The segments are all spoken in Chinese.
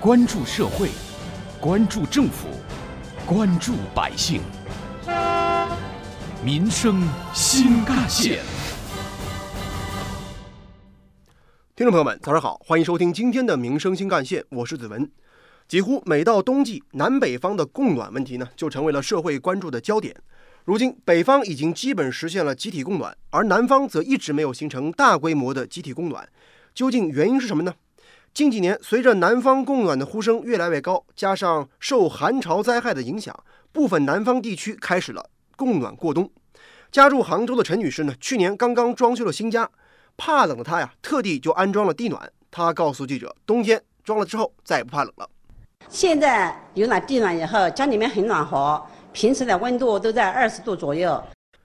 关注社会，关注政府，关注百姓，民生新干线。听众朋友们，早上好，欢迎收听今天的《民生新干线》，我是子文。几乎每到冬季，南北方的供暖问题呢，就成为了社会关注的焦点。如今，北方已经基本实现了集体供暖，而南方则一直没有形成大规模的集体供暖。究竟原因是什么呢？近几年，随着南方供暖的呼声越来越高，加上受寒潮灾害的影响，部分南方地区开始了供暖过冬。家住杭州的陈女士呢，去年刚刚装修了新家。怕冷的她呀，特地就安装了地暖。她告诉记者，冬天装了之后再也不怕冷了。现在有了地暖以后，家里面很暖和，平时的温度都在二十度左右。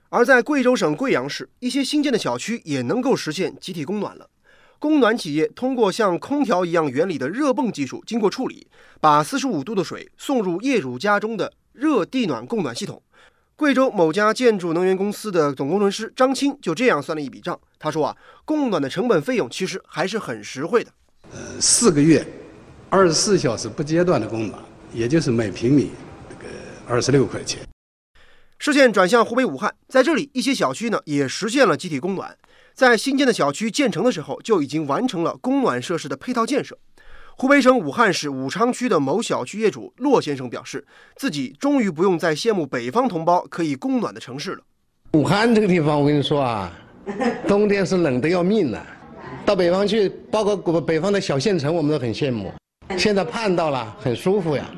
而在贵州省贵阳市，一些新建的小区也能够实现集体供暖了。供暖企业通过像空调一样原理的热泵技术，经过处理，把四十五度的水送入业主家中的热地暖供暖系统。贵州某家建筑能源公司的总工程师张青就这样算了一笔账。他说啊，供暖的成本费用其实还是很实惠的。呃，四个月，二十四小时不间断的供暖，也就是每平米这个二十六块钱。视线转向湖北武汉，在这里一些小区呢也实现了集体供暖，在新建的小区建成的时候就已经完成了供暖设施的配套建设。湖北省武汉市武昌区的某小区业主骆先生表示，自己终于不用再羡慕北方同胞可以供暖的城市了。武汉这个地方，我跟你说啊，冬天是冷得要命的。到北方去，包括北方的小县城，我们都很羡慕。现在盼到了，很舒服呀。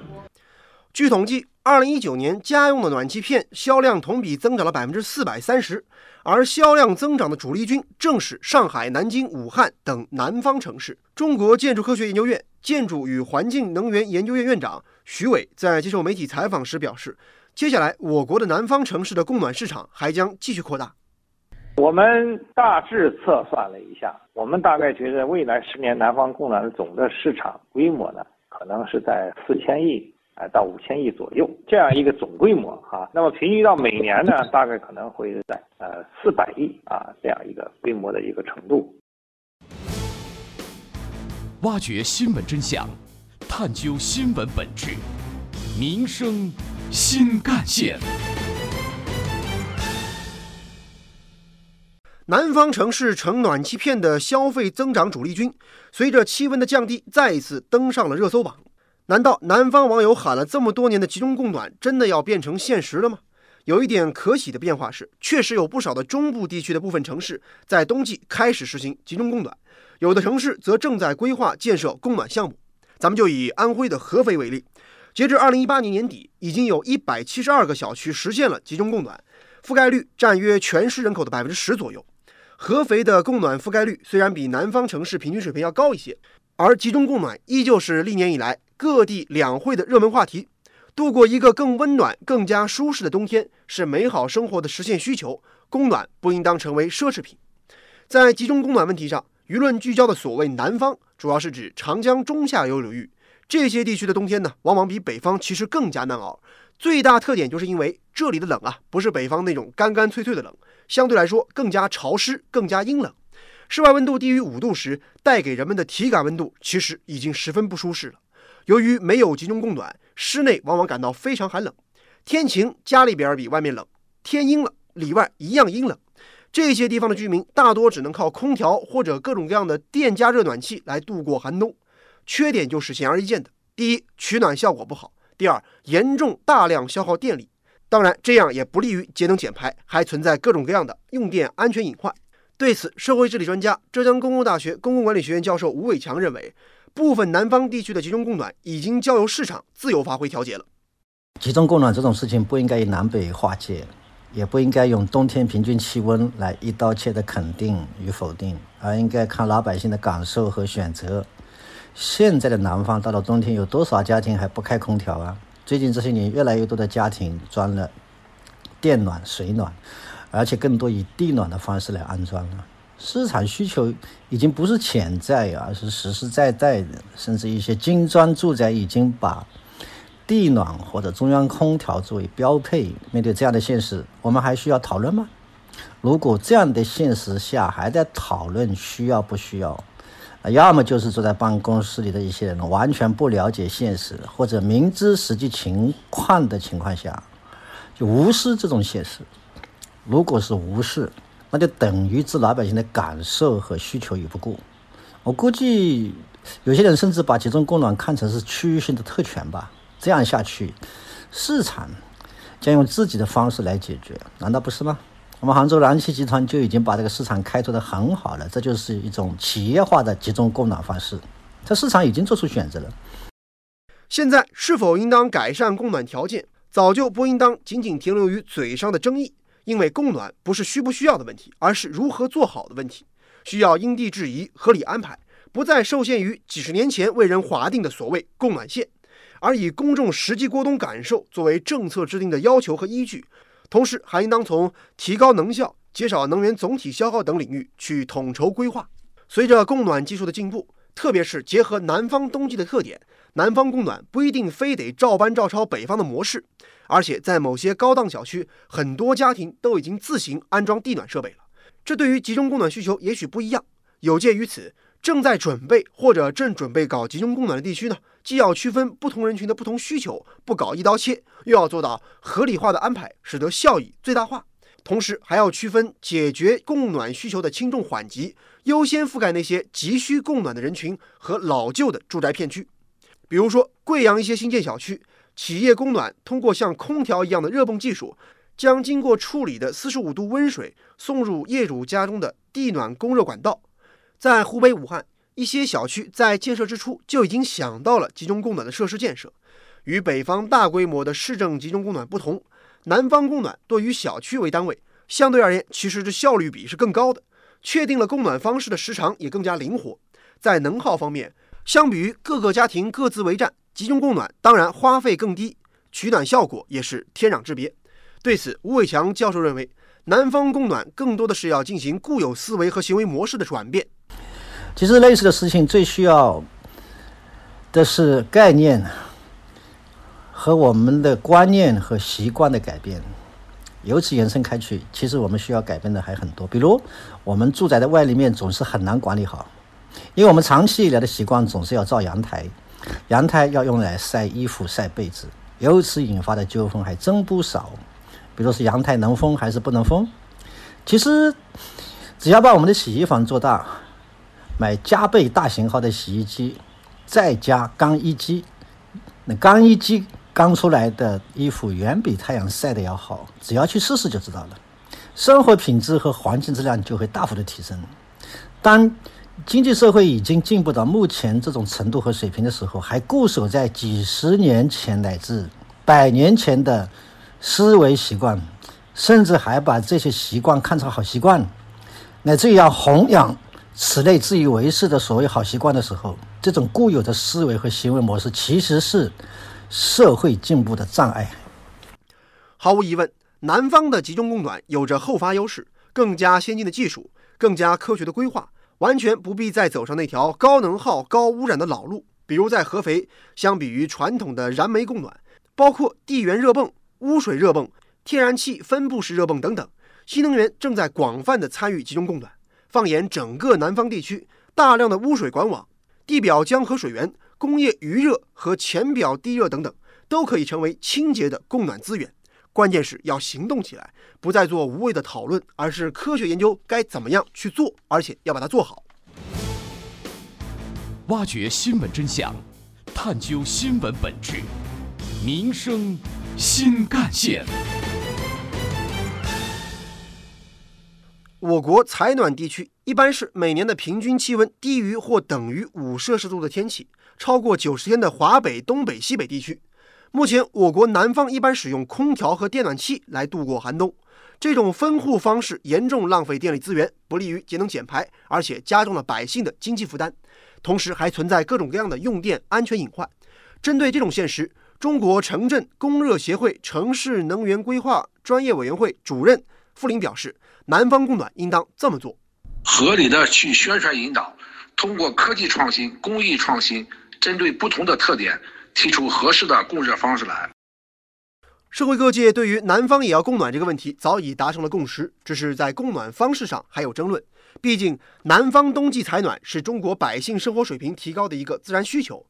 据统计，二零一九年家用的暖气片销量同比增长了百分之四百三十，而销量增长的主力军正是上海、南京、武汉等南方城市。中国建筑科学研究院建筑与环境能源研究院院长徐伟在接受媒体采访时表示，接下来我国的南方城市的供暖市场还将继续扩大。我们大致测算了一下，我们大概觉得未来十年南方供暖的总的市场规模呢，可能是在四千亿。啊，到五千亿左右这样一个总规模哈，那么平均到每年呢，大概可能会在呃四百亿啊这样一个规模的一个程度。挖掘新闻真相，探究新闻本质，民生新干线。南方城市成暖气片的消费增长主力军，随着气温的降低，再一次登上了热搜榜。难道南方网友喊了这么多年的集中供暖，真的要变成现实了吗？有一点可喜的变化是，确实有不少的中部地区的部分城市在冬季开始实行集中供暖，有的城市则正在规划建设供暖项目。咱们就以安徽的合肥为例，截至二零一八年年底，已经有一百七十二个小区实现了集中供暖，覆盖率占约全市人口的百分之十左右。合肥的供暖覆盖率虽然比南方城市平均水平要高一些，而集中供暖依旧是历年以来。各地两会的热门话题，度过一个更温暖、更加舒适的冬天是美好生活的实现需求。供暖不应当成为奢侈品。在集中供暖问题上，舆论聚焦的所谓南方，主要是指长江中下游流域这些地区的冬天呢，往往比北方其实更加难熬。最大特点就是因为这里的冷啊，不是北方那种干干脆脆的冷，相对来说更加潮湿、更加阴冷。室外温度低于五度时，带给人们的体感温度其实已经十分不舒适了。由于没有集中供暖，室内往往感到非常寒冷。天晴，家里边比外面冷；天阴了，里外一样阴冷。这些地方的居民大多只能靠空调或者各种各样的电加热暖气来度过寒冬。缺点就是显而易见的：第一，取暖效果不好；第二，严重大量消耗电力。当然，这样也不利于节能减排，还存在各种各样的用电安全隐患。对此，社会治理专家、浙江公共大学公共管理学院教授吴伟强认为。部分南方地区的集中供暖已经交由市场自由发挥调节了。集中供暖这种事情不应该以南北划界，也不应该用冬天平均气温来一刀切的肯定与否定，而应该看老百姓的感受和选择。现在的南方到了冬天，有多少家庭还不开空调啊？最近这些年，越来越多的家庭装了电暖、水暖，而且更多以地暖的方式来安装了。市场需求已经不是潜在，而是实实在在的。甚至一些精装住宅已经把地暖或者中央空调作为标配。面对这样的现实，我们还需要讨论吗？如果这样的现实下还在讨论需要不需要，要么就是坐在办公室里的一些人完全不了解现实，或者明知实际情况的情况下，就无视这种现实。如果是无视，那就等于置老百姓的感受和需求于不顾。我估计有些人甚至把集中供暖看成是区域性的特权吧。这样下去，市场将用自己的方式来解决，难道不是吗？我们杭州燃气集团就已经把这个市场开拓得很好了，这就是一种企业化的集中供暖方式。这市场已经做出选择了。现在是否应当改善供暖条件，早就不应当仅仅停留于嘴上的争议。因为供暖不是需不需要的问题，而是如何做好的问题，需要因地制宜、合理安排，不再受限于几十年前为人划定的所谓供暖线。而以公众实际过冬感受作为政策制定的要求和依据，同时还应当从提高能效、减少能源总体消耗等领域去统筹规划。随着供暖技术的进步，特别是结合南方冬季的特点，南方供暖不一定非得照搬照抄北方的模式，而且在某些高档小区，很多家庭都已经自行安装地暖设备了。这对于集中供暖需求也许不一样。有鉴于此，正在准备或者正准备搞集中供暖的地区呢？既要区分不同人群的不同需求，不搞一刀切，又要做到合理化的安排，使得效益最大化。同时，还要区分解决供暖需求的轻重缓急，优先覆盖那些急需供暖的人群和老旧的住宅片区。比如说，贵阳一些新建小区，企业供暖通过像空调一样的热泵技术，将经过处理的四十五度温水送入业主家中的地暖供热管道。在湖北武汉。一些小区在建设之初就已经想到了集中供暖的设施建设，与北方大规模的市政集中供暖不同，南方供暖多以小区为单位，相对而言，其实这效率比是更高的。确定了供暖方式的时长也更加灵活。在能耗方面，相比于各个家庭各自为战，集中供暖当然花费更低，取暖效果也是天壤之别。对此，吴伟强教授认为，南方供暖更多的是要进行固有思维和行为模式的转变。其实类似的事情最需要的是概念和我们的观念和习惯的改变，由此延伸开去，其实我们需要改变的还很多。比如，我们住宅的外立面总是很难管理好，因为我们长期以来的习惯总是要造阳台，阳台要用来晒衣服、晒被子，由此引发的纠纷还真不少。比如是阳台能封还是不能封？其实，只要把我们的洗衣房做大。买加倍大型号的洗衣机，再加干衣机，那干衣机刚出来的衣服远比太阳晒的要好，只要去试试就知道了。生活品质和环境质量就会大幅的提升。当经济社会已经进步到目前这种程度和水平的时候，还固守在几十年前乃至百年前的思维习惯，甚至还把这些习惯看成好习惯，乃至于要弘扬。此类自以为是的所谓好习惯的时候，这种固有的思维和行为模式其实是社会进步的障碍。毫无疑问，南方的集中供暖有着后发优势，更加先进的技术，更加科学的规划，完全不必再走上那条高能耗、高污染的老路。比如在合肥，相比于传统的燃煤供暖，包括地源热泵、污水热泵、天然气分布式热泵等等，新能源正在广泛的参与集中供暖。放眼整个南方地区，大量的污水管网、地表江河水源、工业余热和浅表地热等等，都可以成为清洁的供暖资源。关键是要行动起来，不再做无谓的讨论，而是科学研究该怎么样去做，而且要把它做好。挖掘新闻真相，探究新闻本质，民生新干线。我国采暖地区一般是每年的平均气温低于或等于五摄氏度的天气，超过九十天的华北、东北、西北地区。目前，我国南方一般使用空调和电暖气来度过寒冬，这种分户方式严重浪费电力资源，不利于节能减排，而且加重了百姓的经济负担，同时还存在各种各样的用电安全隐患。针对这种现实，中国城镇供热协会城市能源规划专业委员会主任傅林表示。南方供暖应当这么做：合理的去宣传引导，通过科技创新、工艺创新，针对不同的特点，提出合适的供热方式来。社会各界对于南方也要供暖这个问题早已达成了共识，只是在供暖方式上还有争论。毕竟，南方冬季采暖是中国百姓生活水平提高的一个自然需求，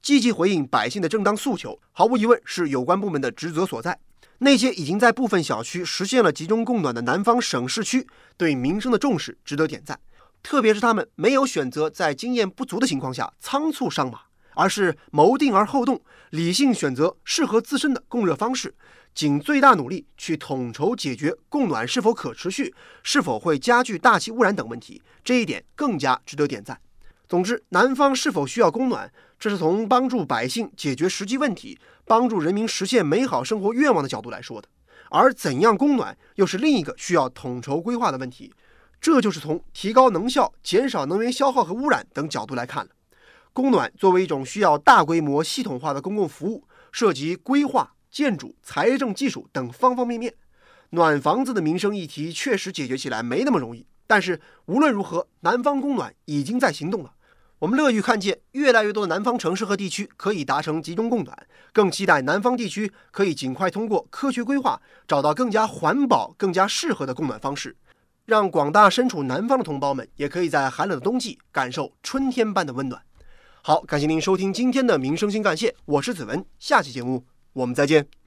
积极回应百姓的正当诉求，毫无疑问是有关部门的职责所在。那些已经在部分小区实现了集中供暖的南方省市区，对民生的重视值得点赞。特别是他们没有选择在经验不足的情况下仓促上马。而是谋定而后动，理性选择适合自身的供热方式，尽最大努力去统筹解决供暖是否可持续、是否会加剧大气污染等问题，这一点更加值得点赞。总之，南方是否需要供暖，这是从帮助百姓解决实际问题、帮助人民实现美好生活愿望的角度来说的；而怎样供暖，又是另一个需要统筹规划的问题，这就是从提高能效、减少能源消耗和污染等角度来看了。供暖作为一种需要大规模系统化的公共服务，涉及规划、建筑、财政、技术等方方面面。暖房子的民生议题确实解决起来没那么容易，但是无论如何，南方供暖已经在行动了。我们乐于看见越来越多的南方城市和地区可以达成集中供暖，更期待南方地区可以尽快通过科学规划，找到更加环保、更加适合的供暖方式，让广大身处南方的同胞们也可以在寒冷的冬季感受春天般的温暖。好，感谢您收听今天的《民生新干线》，我是子文，下期节目我们再见。